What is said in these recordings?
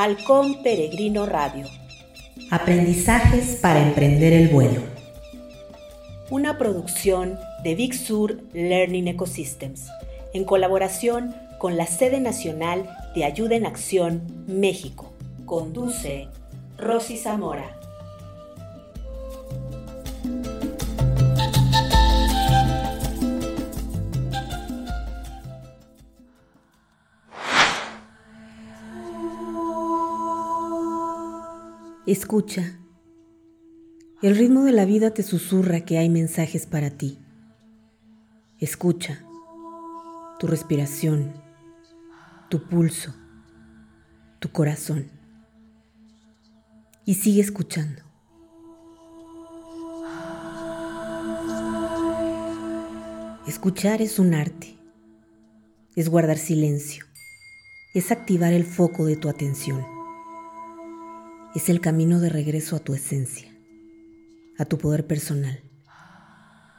Halcón Peregrino Radio. Aprendizajes para emprender el vuelo. Una producción de Big Sur Learning Ecosystems, en colaboración con la sede nacional de Ayuda en Acción México. Conduce Rosy Zamora. Escucha. El ritmo de la vida te susurra que hay mensajes para ti. Escucha tu respiración, tu pulso, tu corazón. Y sigue escuchando. Escuchar es un arte, es guardar silencio, es activar el foco de tu atención es el camino de regreso a tu esencia, a tu poder personal,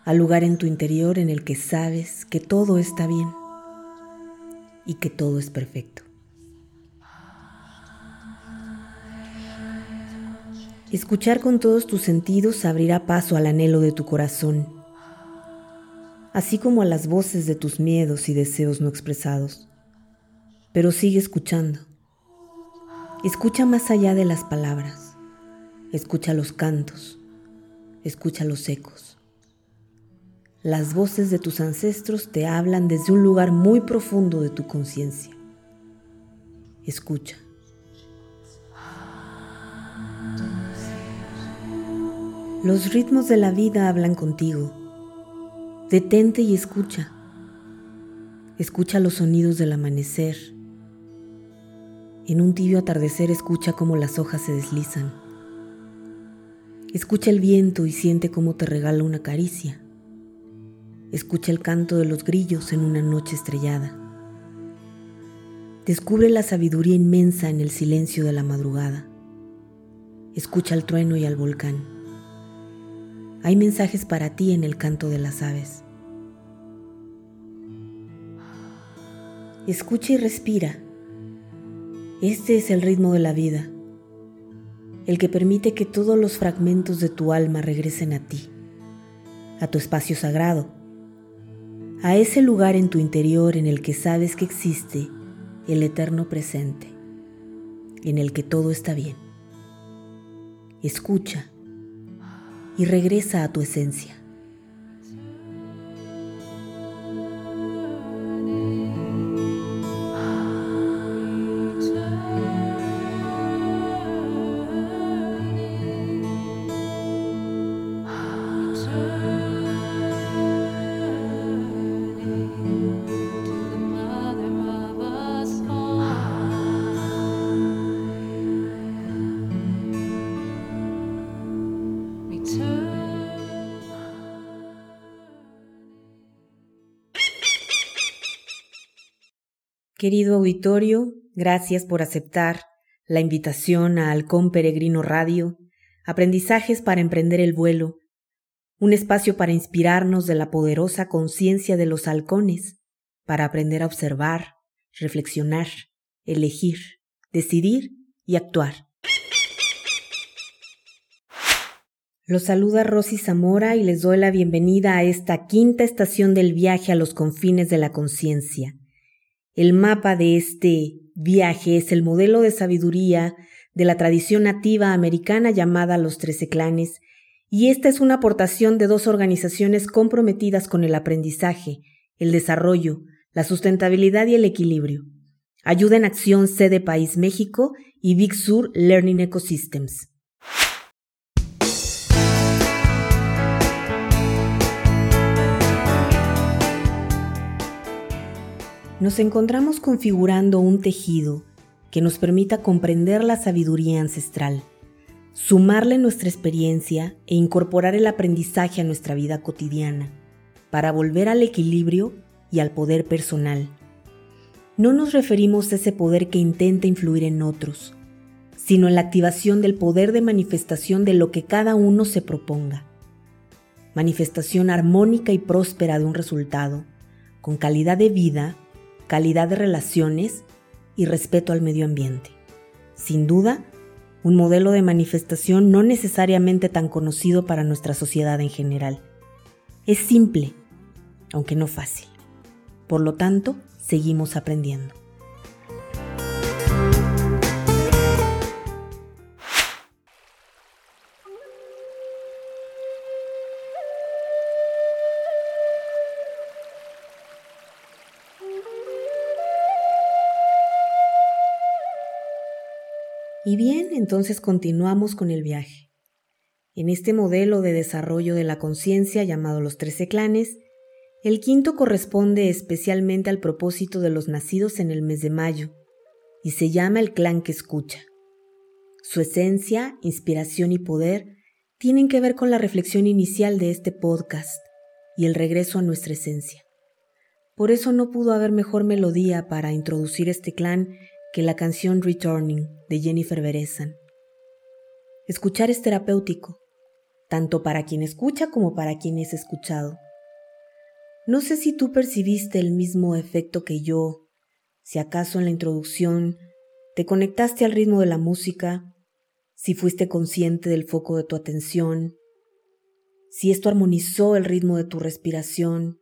al lugar en tu interior en el que sabes que todo está bien y que todo es perfecto. Escuchar con todos tus sentidos abrirá paso al anhelo de tu corazón, así como a las voces de tus miedos y deseos no expresados. Pero sigue escuchando Escucha más allá de las palabras. Escucha los cantos. Escucha los ecos. Las voces de tus ancestros te hablan desde un lugar muy profundo de tu conciencia. Escucha. Los ritmos de la vida hablan contigo. Detente y escucha. Escucha los sonidos del amanecer en un tibio atardecer escucha cómo las hojas se deslizan. Escucha el viento y siente cómo te regala una caricia. Escucha el canto de los grillos en una noche estrellada. Descubre la sabiduría inmensa en el silencio de la madrugada. Escucha el trueno y al volcán. Hay mensajes para ti en el canto de las aves. Escucha y respira este es el ritmo de la vida, el que permite que todos los fragmentos de tu alma regresen a ti, a tu espacio sagrado, a ese lugar en tu interior en el que sabes que existe el eterno presente, en el que todo está bien. Escucha y regresa a tu esencia. Querido auditorio, gracias por aceptar la invitación a Halcón Peregrino Radio, aprendizajes para emprender el vuelo, un espacio para inspirarnos de la poderosa conciencia de los halcones, para aprender a observar, reflexionar, elegir, decidir y actuar. Los saluda Rosy Zamora y les doy la bienvenida a esta quinta estación del viaje a los confines de la conciencia el mapa de este viaje es el modelo de sabiduría de la tradición nativa americana llamada los Trece Clanes, y esta es una aportación de dos organizaciones comprometidas con el aprendizaje, el desarrollo, la sustentabilidad y el equilibrio. Ayuda en Acción Sede País México y Big Sur Learning Ecosystems. Nos encontramos configurando un tejido que nos permita comprender la sabiduría ancestral, sumarle nuestra experiencia e incorporar el aprendizaje a nuestra vida cotidiana, para volver al equilibrio y al poder personal. No nos referimos a ese poder que intenta influir en otros, sino en la activación del poder de manifestación de lo que cada uno se proponga. Manifestación armónica y próspera de un resultado, con calidad de vida calidad de relaciones y respeto al medio ambiente. sin duda, un modelo de manifestación no necesariamente tan conocido para nuestra sociedad en general. Es simple, aunque no fácil. Por lo tanto, seguimos aprendiendo. Y bien, entonces continuamos con el viaje. En este modelo de desarrollo de la conciencia llamado los trece clanes, el quinto corresponde especialmente al propósito de los nacidos en el mes de mayo y se llama el clan que escucha. Su esencia, inspiración y poder tienen que ver con la reflexión inicial de este podcast y el regreso a nuestra esencia. Por eso no pudo haber mejor melodía para introducir este clan que la canción Returning de Jennifer Berezan. Escuchar es terapéutico, tanto para quien escucha como para quien es escuchado. No sé si tú percibiste el mismo efecto que yo, si acaso en la introducción te conectaste al ritmo de la música, si fuiste consciente del foco de tu atención, si esto armonizó el ritmo de tu respiración,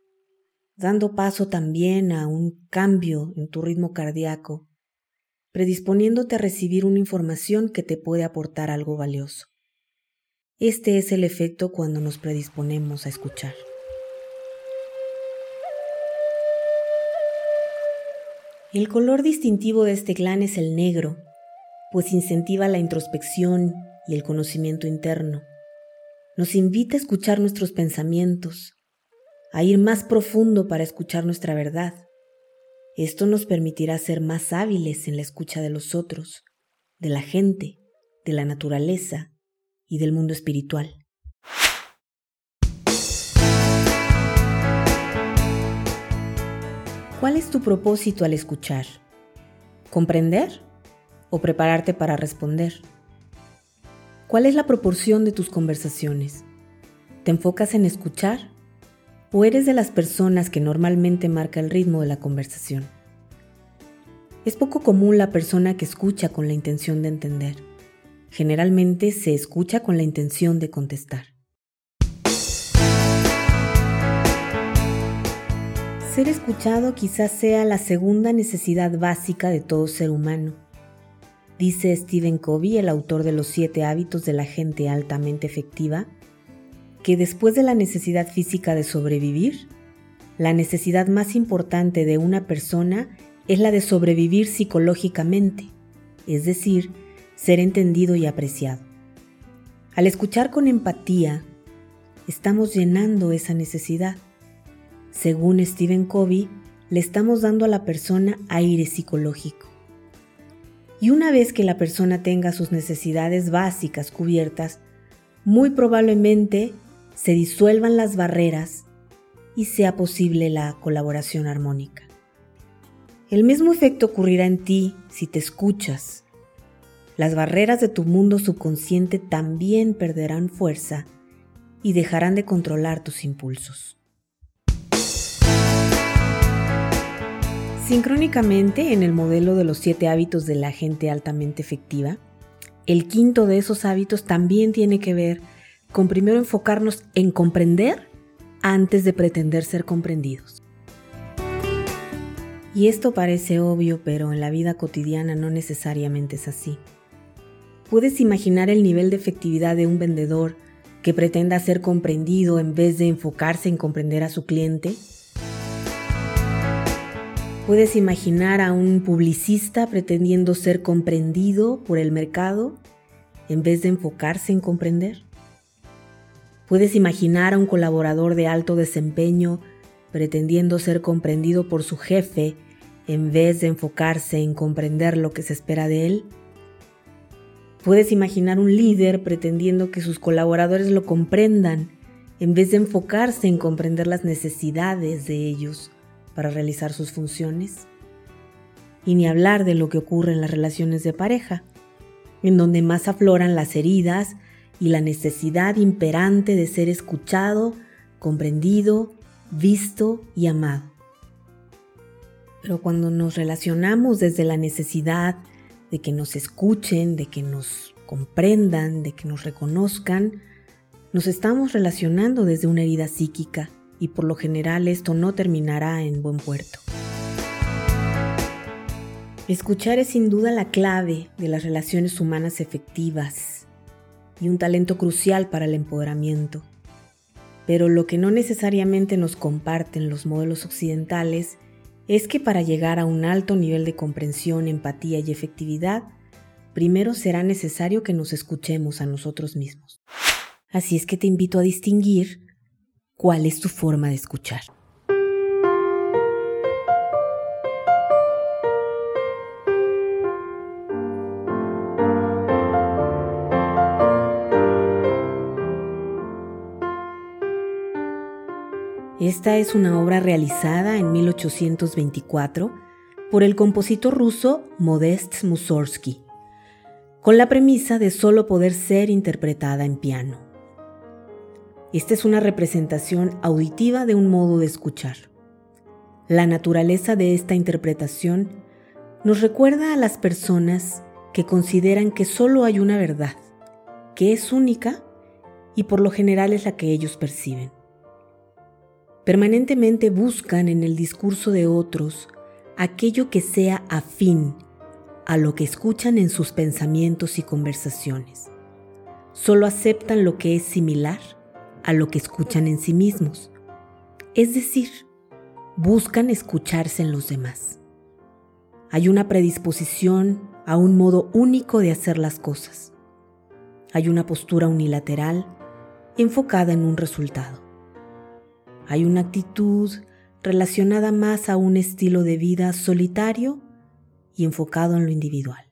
dando paso también a un cambio en tu ritmo cardíaco predisponiéndote a recibir una información que te puede aportar algo valioso. Este es el efecto cuando nos predisponemos a escuchar. El color distintivo de este clan es el negro, pues incentiva la introspección y el conocimiento interno. Nos invita a escuchar nuestros pensamientos, a ir más profundo para escuchar nuestra verdad esto nos permitirá ser más hábiles en la escucha de los otros, de la gente, de la naturaleza y del mundo espiritual. ¿Cuál es tu propósito al escuchar? ¿Comprender o prepararte para responder? ¿Cuál es la proporción de tus conversaciones? ¿Te enfocas en escuchar o eres de las personas que normalmente marca el ritmo de la conversación. Es poco común la persona que escucha con la intención de entender. Generalmente se escucha con la intención de contestar. Ser escuchado quizás sea la segunda necesidad básica de todo ser humano. Dice Stephen Covey, el autor de los siete hábitos de la gente altamente efectiva, que después de la necesidad física de sobrevivir, la necesidad más importante de una persona es la de sobrevivir psicológicamente, es decir, ser entendido y apreciado. Al escuchar con empatía, estamos llenando esa necesidad. Según Stephen Covey, le estamos dando a la persona aire psicológico. Y una vez que la persona tenga sus necesidades básicas cubiertas, muy probablemente se disuelvan las barreras y sea posible la colaboración armónica. El mismo efecto ocurrirá en ti si te escuchas. Las barreras de tu mundo subconsciente también perderán fuerza y dejarán de controlar tus impulsos. Sincrónicamente, en el modelo de los siete hábitos de la gente altamente efectiva, el quinto de esos hábitos también tiene que ver con primero enfocarnos en comprender antes de pretender ser comprendidos. Y esto parece obvio, pero en la vida cotidiana no necesariamente es así. ¿Puedes imaginar el nivel de efectividad de un vendedor que pretenda ser comprendido en vez de enfocarse en comprender a su cliente? ¿Puedes imaginar a un publicista pretendiendo ser comprendido por el mercado en vez de enfocarse en comprender? Puedes imaginar a un colaborador de alto desempeño pretendiendo ser comprendido por su jefe en vez de enfocarse en comprender lo que se espera de él. Puedes imaginar un líder pretendiendo que sus colaboradores lo comprendan en vez de enfocarse en comprender las necesidades de ellos para realizar sus funciones. Y ni hablar de lo que ocurre en las relaciones de pareja, en donde más afloran las heridas y la necesidad imperante de ser escuchado, comprendido, visto y amado. Pero cuando nos relacionamos desde la necesidad, de que nos escuchen, de que nos comprendan, de que nos reconozcan, nos estamos relacionando desde una herida psíquica y por lo general esto no terminará en buen puerto. Escuchar es sin duda la clave de las relaciones humanas efectivas y un talento crucial para el empoderamiento. Pero lo que no necesariamente nos comparten los modelos occidentales es que para llegar a un alto nivel de comprensión, empatía y efectividad, primero será necesario que nos escuchemos a nosotros mismos. Así es que te invito a distinguir cuál es tu forma de escuchar. Esta es una obra realizada en 1824 por el compositor ruso Modest Mussorgsky, con la premisa de solo poder ser interpretada en piano. Esta es una representación auditiva de un modo de escuchar. La naturaleza de esta interpretación nos recuerda a las personas que consideran que solo hay una verdad, que es única y por lo general es la que ellos perciben. Permanentemente buscan en el discurso de otros aquello que sea afín a lo que escuchan en sus pensamientos y conversaciones. Solo aceptan lo que es similar a lo que escuchan en sí mismos. Es decir, buscan escucharse en los demás. Hay una predisposición a un modo único de hacer las cosas. Hay una postura unilateral enfocada en un resultado. Hay una actitud relacionada más a un estilo de vida solitario y enfocado en lo individual.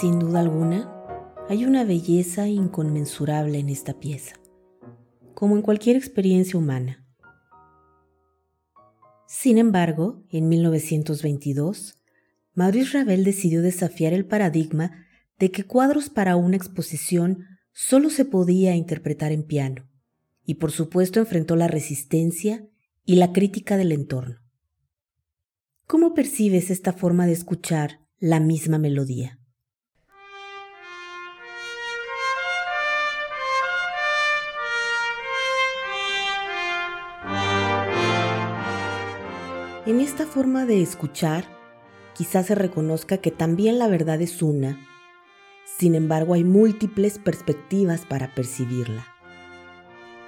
Sin duda alguna, hay una belleza inconmensurable en esta pieza, como en cualquier experiencia humana. Sin embargo, en 1922, Maurice Ravel decidió desafiar el paradigma de que cuadros para una exposición solo se podía interpretar en piano, y por supuesto enfrentó la resistencia y la crítica del entorno. ¿Cómo percibes esta forma de escuchar la misma melodía? En esta forma de escuchar, quizás se reconozca que también la verdad es una, sin embargo hay múltiples perspectivas para percibirla.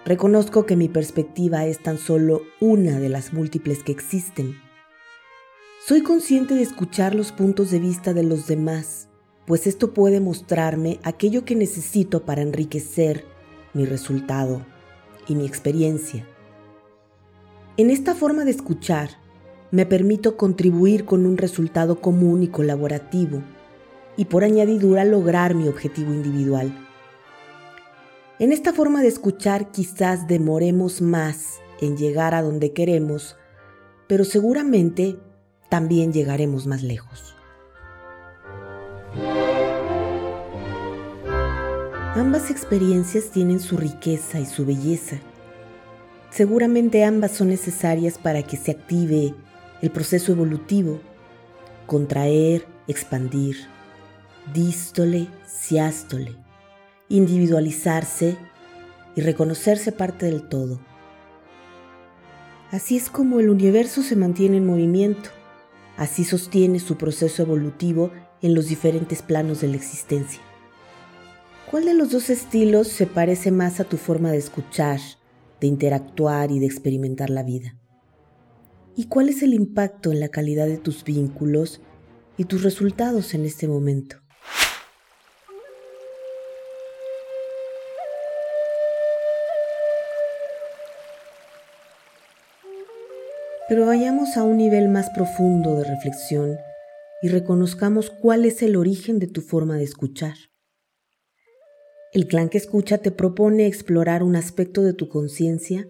Reconozco que mi perspectiva es tan solo una de las múltiples que existen. Soy consciente de escuchar los puntos de vista de los demás, pues esto puede mostrarme aquello que necesito para enriquecer mi resultado y mi experiencia. En esta forma de escuchar, me permito contribuir con un resultado común y colaborativo y por añadidura lograr mi objetivo individual. En esta forma de escuchar quizás demoremos más en llegar a donde queremos, pero seguramente también llegaremos más lejos. Ambas experiencias tienen su riqueza y su belleza. Seguramente ambas son necesarias para que se active el proceso evolutivo, contraer, expandir, dístole, siástole, individualizarse y reconocerse parte del todo. Así es como el universo se mantiene en movimiento, así sostiene su proceso evolutivo en los diferentes planos de la existencia. ¿Cuál de los dos estilos se parece más a tu forma de escuchar, de interactuar y de experimentar la vida? ¿Y cuál es el impacto en la calidad de tus vínculos y tus resultados en este momento? Pero vayamos a un nivel más profundo de reflexión y reconozcamos cuál es el origen de tu forma de escuchar. El clan que escucha te propone explorar un aspecto de tu conciencia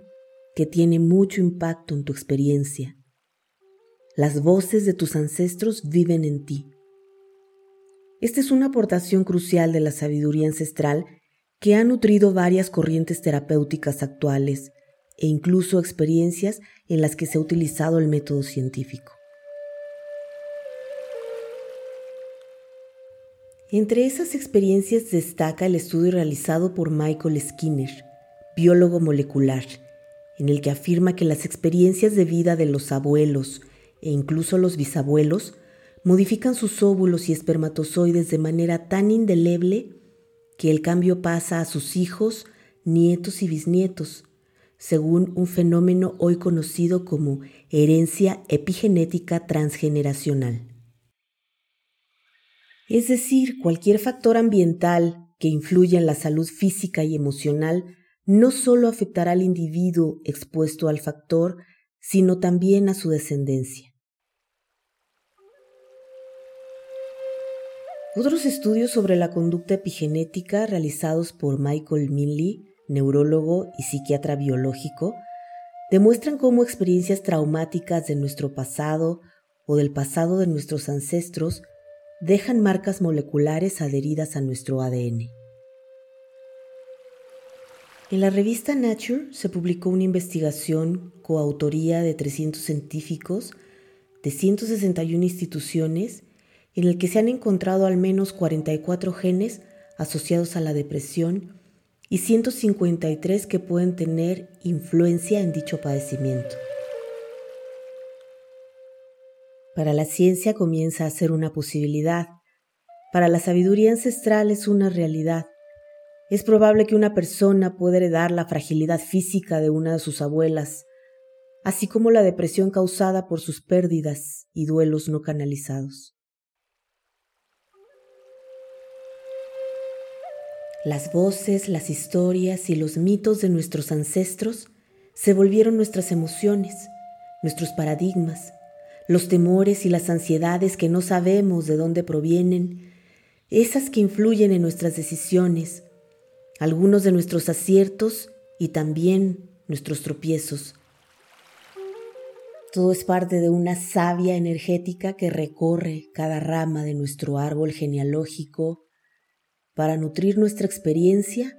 que tiene mucho impacto en tu experiencia. Las voces de tus ancestros viven en ti. Esta es una aportación crucial de la sabiduría ancestral que ha nutrido varias corrientes terapéuticas actuales e incluso experiencias en las que se ha utilizado el método científico. Entre esas experiencias destaca el estudio realizado por Michael Skinner, biólogo molecular, en el que afirma que las experiencias de vida de los abuelos e incluso los bisabuelos modifican sus óvulos y espermatozoides de manera tan indeleble que el cambio pasa a sus hijos, nietos y bisnietos, según un fenómeno hoy conocido como herencia epigenética transgeneracional. Es decir, cualquier factor ambiental que influya en la salud física y emocional no solo afectará al individuo expuesto al factor, sino también a su descendencia. Otros estudios sobre la conducta epigenética realizados por Michael Minley, neurólogo y psiquiatra biológico, demuestran cómo experiencias traumáticas de nuestro pasado o del pasado de nuestros ancestros dejan marcas moleculares adheridas a nuestro ADN. En la revista Nature se publicó una investigación coautoría de 300 científicos de 161 instituciones en el que se han encontrado al menos 44 genes asociados a la depresión y 153 que pueden tener influencia en dicho padecimiento. Para la ciencia comienza a ser una posibilidad, para la sabiduría ancestral es una realidad. Es probable que una persona pueda heredar la fragilidad física de una de sus abuelas, así como la depresión causada por sus pérdidas y duelos no canalizados. Las voces, las historias y los mitos de nuestros ancestros se volvieron nuestras emociones, nuestros paradigmas, los temores y las ansiedades que no sabemos de dónde provienen, esas que influyen en nuestras decisiones, algunos de nuestros aciertos y también nuestros tropiezos. Todo es parte de una savia energética que recorre cada rama de nuestro árbol genealógico para nutrir nuestra experiencia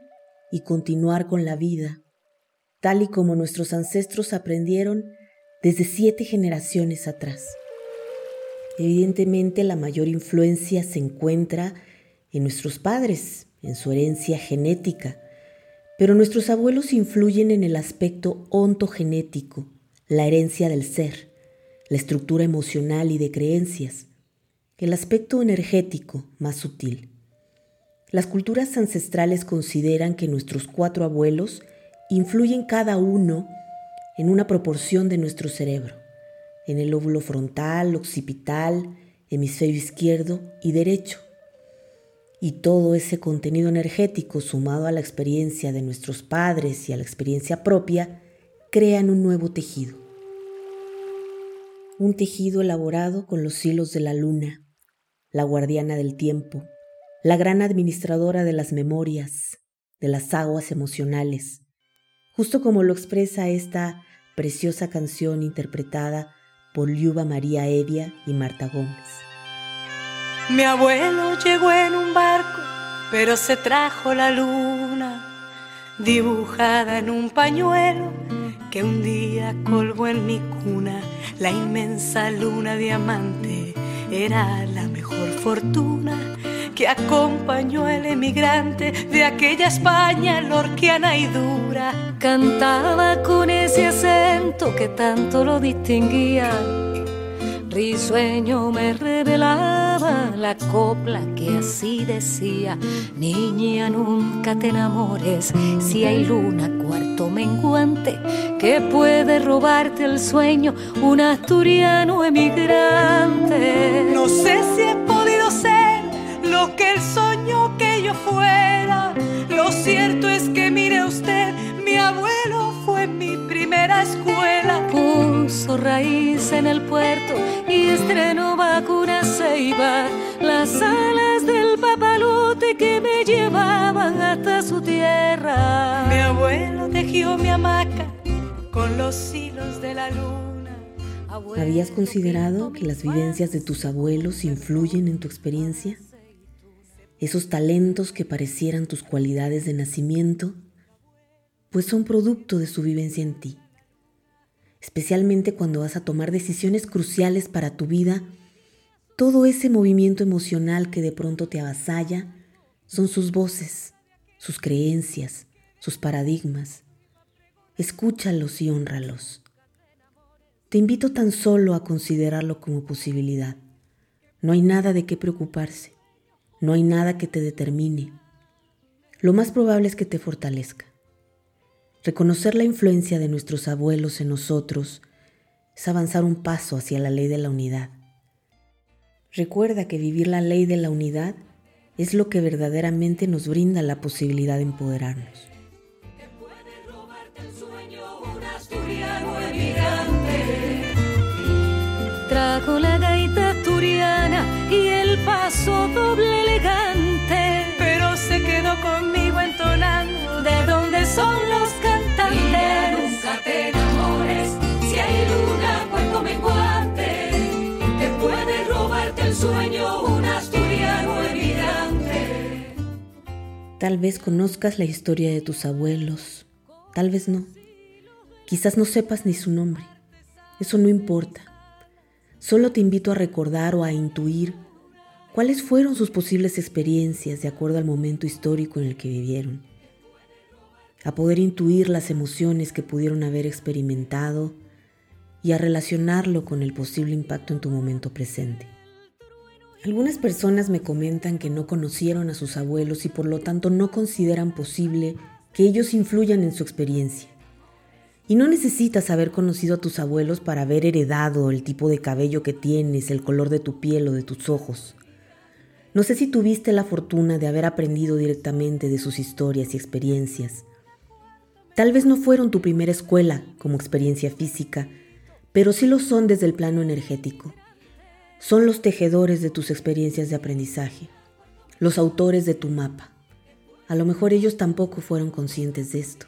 y continuar con la vida, tal y como nuestros ancestros aprendieron desde siete generaciones atrás. Evidentemente la mayor influencia se encuentra en nuestros padres, en su herencia genética, pero nuestros abuelos influyen en el aspecto ontogenético, la herencia del ser, la estructura emocional y de creencias, el aspecto energético más sutil. Las culturas ancestrales consideran que nuestros cuatro abuelos influyen cada uno en una proporción de nuestro cerebro, en el óvulo frontal, occipital, hemisferio izquierdo y derecho. Y todo ese contenido energético sumado a la experiencia de nuestros padres y a la experiencia propia crean un nuevo tejido. Un tejido elaborado con los hilos de la luna, la guardiana del tiempo, la gran administradora de las memorias, de las aguas emocionales, justo como lo expresa esta preciosa canción interpretada por Liuba María Evia y Marta Gómez. Mi abuelo llegó en un barco, pero se trajo la luna dibujada en un pañuelo que un día colgó en mi cuna. La inmensa luna diamante era la mejor fortuna que acompañó el emigrante de aquella España lorquiana y dura. Cantaba con ese acento que tanto lo distinguía. Risueño me revelaba la copla que así decía, niña nunca te enamores, si hay luna cuarto menguante que puede robarte el sueño un asturiano emigrante. No sé si he podido ser lo que él soñó Mi abuelo tejió mi hamaca con los hilos de la luna. ¿Habías considerado que las vivencias de tus abuelos influyen en tu experiencia? esos talentos que parecieran tus cualidades de nacimiento, pues son producto de su vivencia en ti. Especialmente cuando vas a tomar decisiones cruciales para tu vida, todo ese movimiento emocional que de pronto te avasalla son sus voces, sus creencias, sus paradigmas. Escúchalos y honralos. Te invito tan solo a considerarlo como posibilidad. No hay nada de qué preocuparse, no hay nada que te determine. Lo más probable es que te fortalezca. Reconocer la influencia de nuestros abuelos en nosotros es avanzar un paso hacia la ley de la unidad. Recuerda que vivir la ley de la unidad es lo que verdaderamente nos brinda la posibilidad de empoderarnos. Trajo la gaita turiana y el paso doble elegante, pero se quedó conmigo entonando de dónde son los nunca te enamores, si hay luna, cuento menguante, que puede robarte el sueño un asturiano evidente. Tal vez conozcas la historia de tus abuelos, tal vez no. Quizás no sepas ni su nombre. Eso no importa. Solo te invito a recordar o a intuir cuáles fueron sus posibles experiencias de acuerdo al momento histórico en el que vivieron a poder intuir las emociones que pudieron haber experimentado y a relacionarlo con el posible impacto en tu momento presente. Algunas personas me comentan que no conocieron a sus abuelos y por lo tanto no consideran posible que ellos influyan en su experiencia. Y no necesitas haber conocido a tus abuelos para haber heredado el tipo de cabello que tienes, el color de tu piel o de tus ojos. No sé si tuviste la fortuna de haber aprendido directamente de sus historias y experiencias, Tal vez no fueron tu primera escuela como experiencia física, pero sí lo son desde el plano energético. Son los tejedores de tus experiencias de aprendizaje, los autores de tu mapa. A lo mejor ellos tampoco fueron conscientes de esto.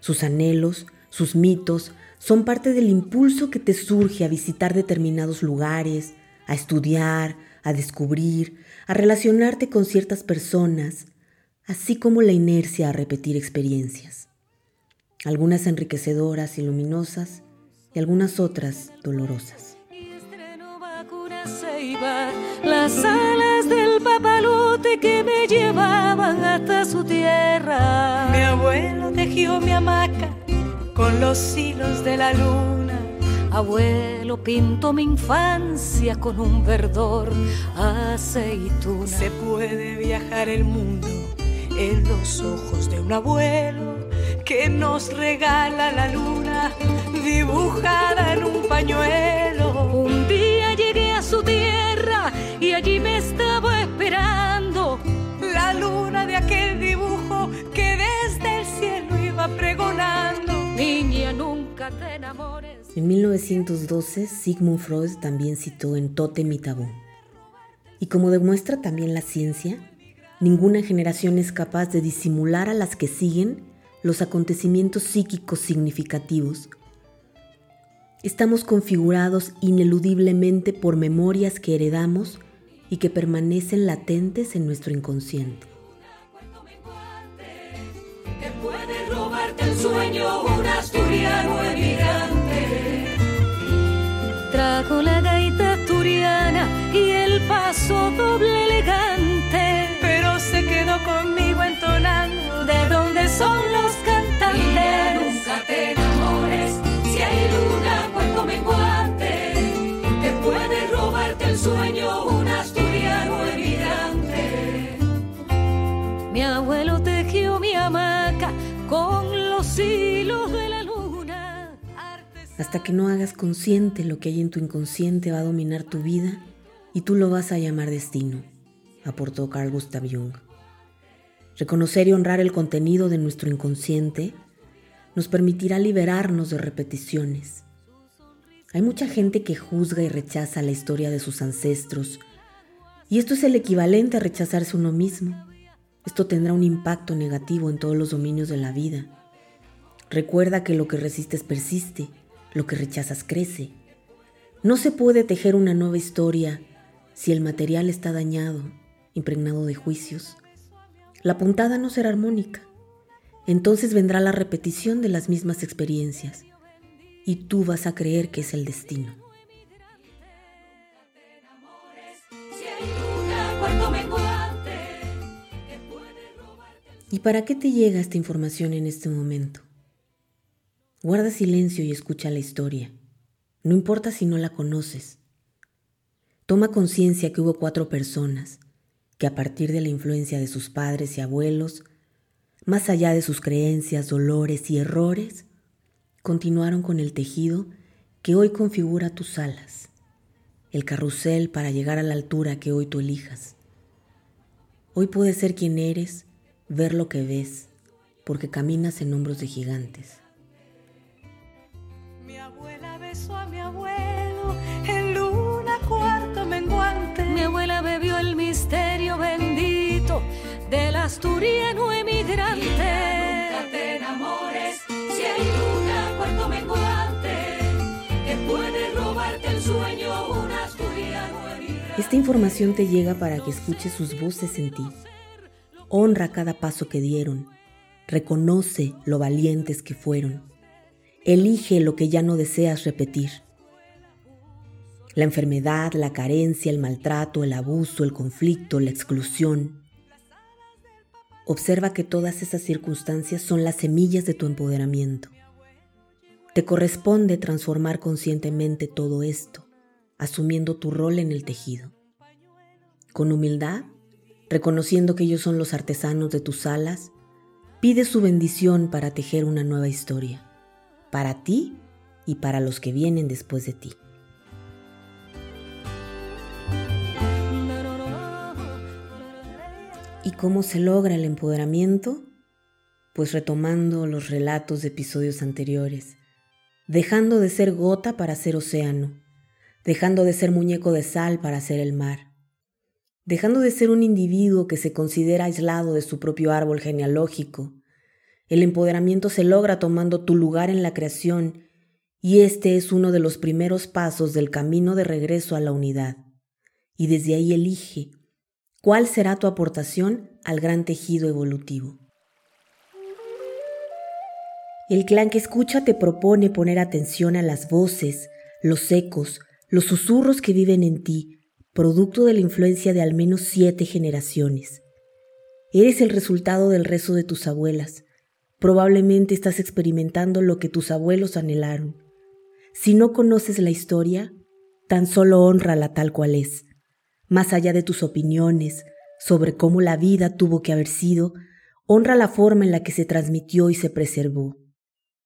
Sus anhelos, sus mitos, son parte del impulso que te surge a visitar determinados lugares, a estudiar, a descubrir, a relacionarte con ciertas personas, así como la inercia a repetir experiencias algunas enriquecedoras y luminosas y algunas otras dolorosas. Las alas del papalote que me llevaban hasta su tierra. Mi abuelo tejió mi hamaca con los hilos de la luna. Abuelo pintó mi infancia con un verdor aceituna. Se puede viajar el mundo en los ojos de un abuelo que nos regala la luna dibujada en un pañuelo. En 1912, Sigmund Freud también citó en Totem y Tabú. Y como demuestra también la ciencia, ninguna generación es capaz de disimular a las que siguen los acontecimientos psíquicos significativos, estamos configurados ineludiblemente por memorias que heredamos y que permanecen latentes en nuestro inconsciente. puede robarte el sueño un asturiano. Trajo la gaita asturiana y el paso doble elegante, pero se quedó conmigo entonando de dónde son los nunca te enamores, si hay luna, cuento menguante, que puede robarte el sueño un asturiano evidente. Mi abuelo tejió mi hamaca con los luna. Hasta que no hagas consciente lo que hay en tu inconsciente va a dominar tu vida y tú lo vas a llamar destino, aportó Carl Gustav Jung. Reconocer y honrar el contenido de nuestro inconsciente nos permitirá liberarnos de repeticiones. Hay mucha gente que juzga y rechaza la historia de sus ancestros, y esto es el equivalente a rechazarse uno mismo. Esto tendrá un impacto negativo en todos los dominios de la vida. Recuerda que lo que resistes persiste, lo que rechazas crece. No se puede tejer una nueva historia si el material está dañado impregnado de juicios. La puntada no será armónica. Entonces vendrá la repetición de las mismas experiencias y tú vas a creer que es el destino. ¿Y para qué te llega esta información en este momento? Guarda silencio y escucha la historia. No importa si no la conoces. Toma conciencia que hubo cuatro personas que a partir de la influencia de sus padres y abuelos, más allá de sus creencias, dolores y errores, continuaron con el tejido que hoy configura tus alas, el carrusel para llegar a la altura que hoy tú elijas. Hoy puedes ser quien eres, ver lo que ves, porque caminas en hombros de gigantes. Mi abuela besó a mi abuelo en luna cuarto menguante. Mi abuela bebió el misterio bendito del asturiano emigrante. nunca te enamores si hay luna cuarto menguante que puede robarte el sueño un asturiano emigrante. Esta información te llega para que escuches sus voces en ti honra cada paso que dieron, reconoce lo valientes que fueron, elige lo que ya no deseas repetir. La enfermedad, la carencia, el maltrato, el abuso, el conflicto, la exclusión. Observa que todas esas circunstancias son las semillas de tu empoderamiento. Te corresponde transformar conscientemente todo esto, asumiendo tu rol en el tejido. Con humildad, reconociendo que ellos son los artesanos de tus alas, pide su bendición para tejer una nueva historia, para ti y para los que vienen después de ti. ¿Y cómo se logra el empoderamiento? Pues retomando los relatos de episodios anteriores, dejando de ser gota para ser océano, dejando de ser muñeco de sal para ser el mar, dejando de ser un individuo que se considera aislado de su propio árbol genealógico. El empoderamiento se logra tomando tu lugar en la creación y este es uno de los primeros pasos del camino de regreso a la unidad. Y desde ahí elige cuál será tu aportación al gran tejido evolutivo. El clan que escucha te propone poner atención a las voces, los ecos, los susurros que viven en ti producto de la influencia de al menos siete generaciones. Eres el resultado del rezo de tus abuelas. Probablemente estás experimentando lo que tus abuelos anhelaron. Si no conoces la historia, tan solo honrala tal cual es, más allá de tus opiniones sobre cómo la vida tuvo que haber sido, honra la forma en la que se transmitió y se preservó.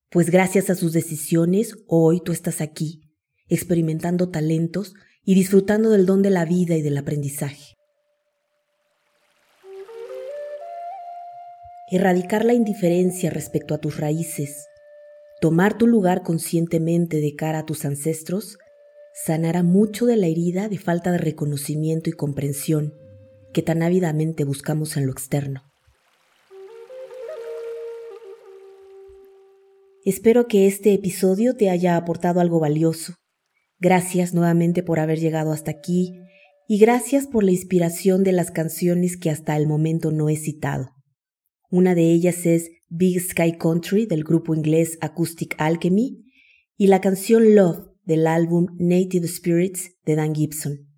Pues gracias a sus decisiones, hoy tú estás aquí, experimentando talentos y disfrutando del don de la vida y del aprendizaje. Erradicar la indiferencia respecto a tus raíces, tomar tu lugar conscientemente de cara a tus ancestros, sanará mucho de la herida de falta de reconocimiento y comprensión que tan ávidamente buscamos en lo externo. Espero que este episodio te haya aportado algo valioso Gracias nuevamente por haber llegado hasta aquí y gracias por la inspiración de las canciones que hasta el momento no he citado. Una de ellas es Big Sky Country del grupo inglés Acoustic Alchemy y la canción Love del álbum Native Spirits de Dan Gibson.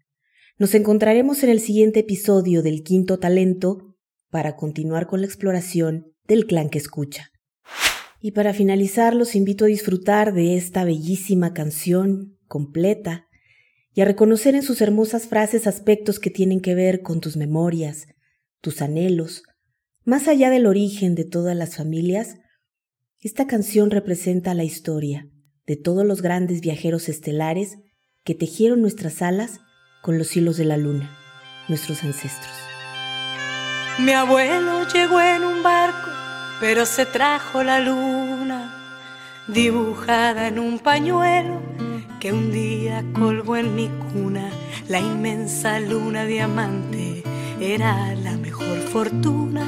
Nos encontraremos en el siguiente episodio del Quinto Talento para continuar con la exploración del clan que escucha. Y para finalizar los invito a disfrutar de esta bellísima canción completa, y a reconocer en sus hermosas frases aspectos que tienen que ver con tus memorias, tus anhelos, más allá del origen de todas las familias, esta canción representa la historia de todos los grandes viajeros estelares que tejieron nuestras alas con los hilos de la luna, nuestros ancestros. Mi abuelo llegó en un barco, pero se trajo la luna dibujada en un pañuelo que un día colgó en mi cuna la inmensa luna diamante. Era la mejor fortuna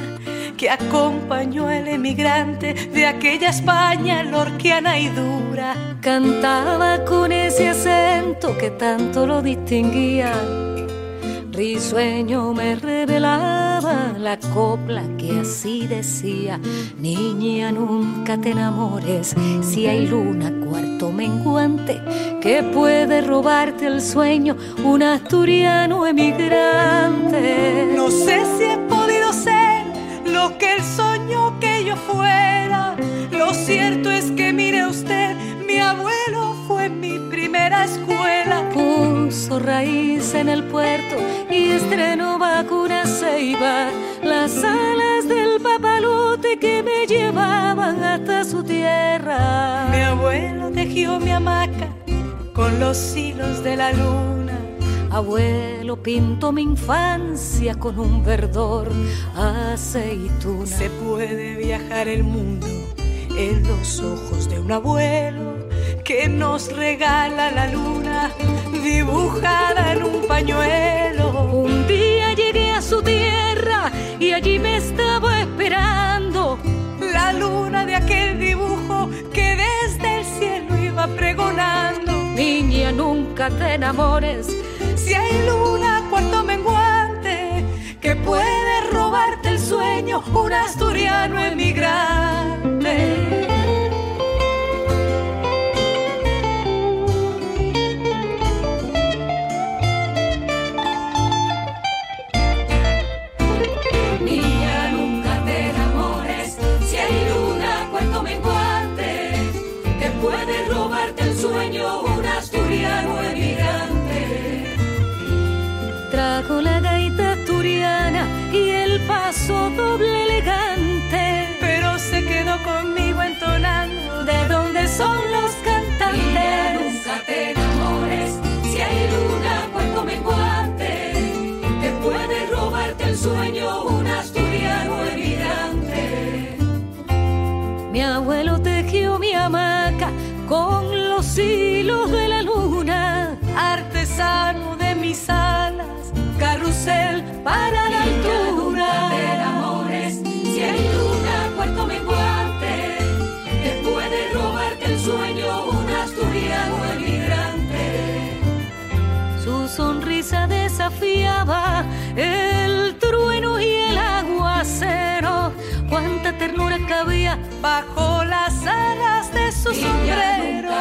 que acompañó al emigrante de aquella España lorquiana y dura. Cantaba con ese acento que tanto lo distinguía risueño me revelaba la copla que así decía, niña nunca te enamores, si hay luna cuarto menguante que puede robarte el sueño, un asturiano emigrante. No sé si podido ser que él soñó que yo fuera, lo cierto es que mire usted, mi abuelo fue mi primera escuela. Puso raíz en el puerto y estrenó vacuna ceiba, las alas del papalote que me llevaban hasta su tierra. Mi abuelo tejió mi hamaca con los hilos de la luna. Abuelo pintó mi infancia con un verdor aceituna. Se puede viajar el mundo en los ojos de un abuelo que nos regala la luna dibujada en un pañuelo. Un día llegué a su tierra y allí me estaba esperando la luna de aquel dibujo que desde el cielo iba pregonando. Niña, nunca te enamores. Si hay luna, cuarto menguante, que puede robarte el sueño, un asturiano emigrante. Dónde el trueno y el aguacero. Cuánta ternura cabía Bajo las alas de su sombrero.